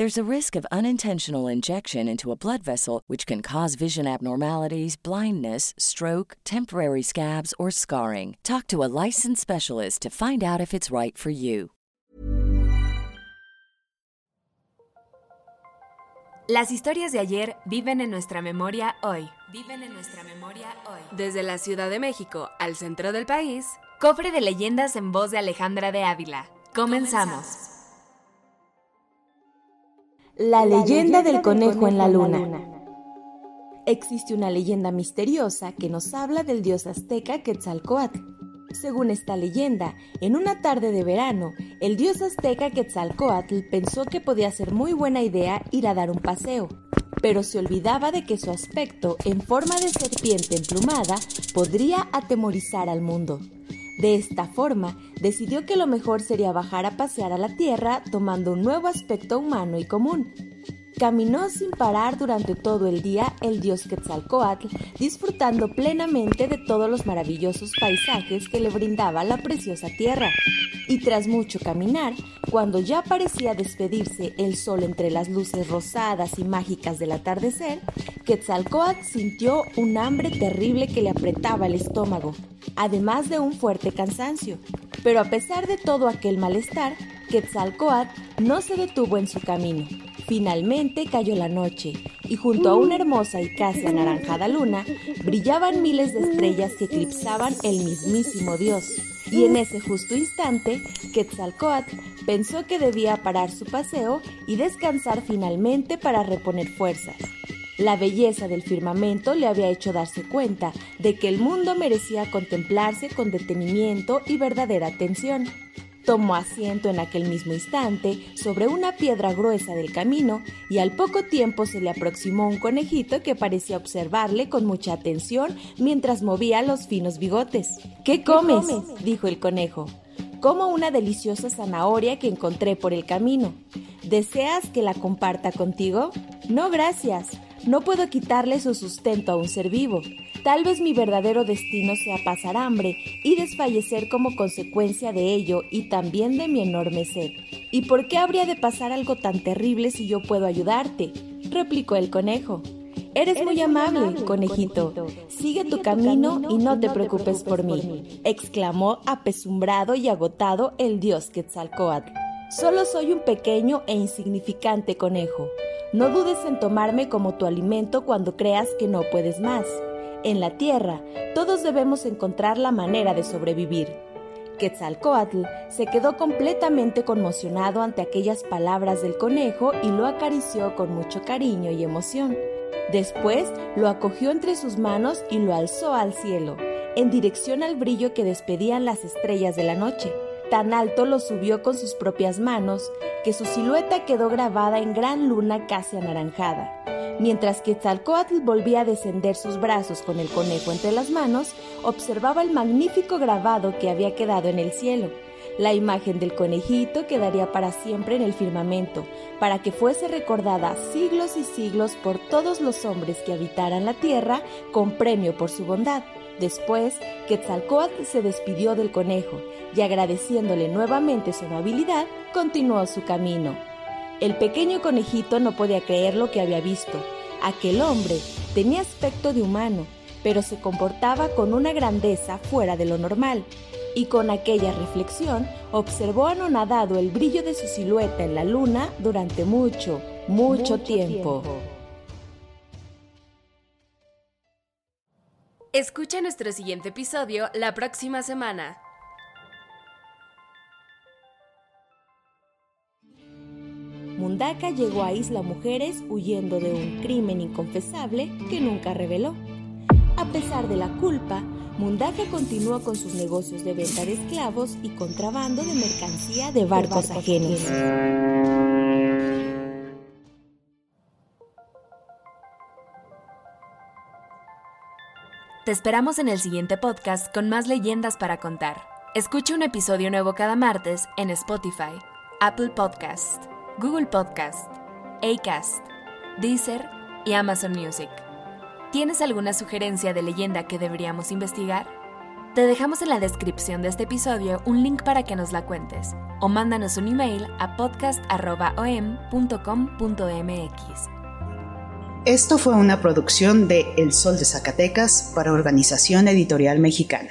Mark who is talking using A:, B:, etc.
A: There's a risk of unintentional injection into a blood vessel, which can cause vision abnormalities, blindness, stroke, temporary scabs, or scarring. Talk to a licensed specialist to find out if it's right for you.
B: Las historias de ayer viven en nuestra memoria hoy. Viven en nuestra memoria hoy. Desde la Ciudad de México al centro del país, cofre de leyendas en voz de Alejandra de Ávila. Comenzamos.
C: La leyenda del conejo en la luna. Existe una leyenda misteriosa que nos habla del dios azteca Quetzalcoatl. Según esta leyenda, en una tarde de verano, el dios azteca Quetzalcoatl pensó que podía ser muy buena idea ir a dar un paseo, pero se olvidaba de que su aspecto en forma de serpiente emplumada podría atemorizar al mundo. De esta forma, decidió que lo mejor sería bajar a pasear a la Tierra tomando un nuevo aspecto humano y común. Caminó sin parar durante todo el día el dios Quetzalcoatl, disfrutando plenamente de todos los maravillosos paisajes que le brindaba la preciosa tierra. Y tras mucho caminar, cuando ya parecía despedirse el sol entre las luces rosadas y mágicas del atardecer, Quetzalcoatl sintió un hambre terrible que le apretaba el estómago, además de un fuerte cansancio. Pero a pesar de todo aquel malestar, Quetzalcoatl no se detuvo en su camino. Finalmente cayó la noche y junto a una hermosa y casi anaranjada luna brillaban miles de estrellas que eclipsaban el mismísimo Dios. Y en ese justo instante, Quetzalcoatl pensó que debía parar su paseo y descansar finalmente para reponer fuerzas. La belleza del firmamento le había hecho darse cuenta de que el mundo merecía contemplarse con detenimiento y verdadera atención. Tomó asiento en aquel mismo instante sobre una piedra gruesa del camino y al poco tiempo se le aproximó un conejito que parecía observarle con mucha atención mientras movía los finos bigotes. ¿Qué comes? dijo el conejo. Como una deliciosa zanahoria que encontré por el camino. ¿Deseas que la comparta contigo? No, gracias. No puedo quitarle su sustento a un ser vivo. Tal vez mi verdadero destino sea pasar hambre y desfallecer como consecuencia de ello y también de mi enorme sed. ¿Y por qué habría de pasar algo tan terrible si yo puedo ayudarte? replicó el conejo. Eres, muy amable, conejito. Sigue tu camino y no te preocupes por mí, exclamó apesumbrado y agotado el dios Quetzalcoatl. Solo soy un pequeño e insignificante conejo. No dudes en tomarme como tu alimento cuando creas que no puedes más. En la tierra, todos debemos encontrar la manera de sobrevivir. Quetzalcoatl se quedó completamente conmocionado ante aquellas palabras del conejo y lo acarició con mucho cariño y emoción. Después lo acogió entre sus manos y lo alzó al cielo, en dirección al brillo que despedían las estrellas de la noche. Tan alto lo subió con sus propias manos que su silueta quedó grabada en gran luna casi anaranjada. Mientras que Quetzalcoatl volvía a descender sus brazos con el conejo entre las manos, observaba el magnífico grabado que había quedado en el cielo. La imagen del conejito quedaría para siempre en el firmamento, para que fuese recordada siglos y siglos por todos los hombres que habitaran la tierra con premio por su bondad. Después, Quetzalcoatl se despidió del conejo y agradeciéndole nuevamente su amabilidad, continuó su camino. El pequeño conejito no podía creer lo que había visto. Aquel hombre tenía aspecto de humano, pero se comportaba con una grandeza fuera de lo normal, y con aquella reflexión observó anonadado el brillo de su silueta en la luna durante mucho, mucho, tiempo.
B: Escucha nuestro siguiente episodio la próxima semana.
C: Mundaka llegó a Isla Mujeres huyendo de un crimen inconfesable que nunca reveló. A pesar de la culpa, Mundaka continuó con sus negocios de venta de esclavos y contrabando de mercancía de barcos ajenos.
B: Te esperamos en el siguiente podcast con más leyendas para contar. Escucha un episodio nuevo cada martes en Spotify, Apple Podcast, Google Podcast, Acast, Deezer y Amazon Music. ¿Tienes alguna sugerencia de leyenda que deberíamos investigar? Te dejamos en la descripción de este episodio un link para que nos la cuentes o mándanos un email a podcast.om.com.mx.
D: Esto fue una producción de El Sol de Zacatecas para Organización Editorial Mexicana.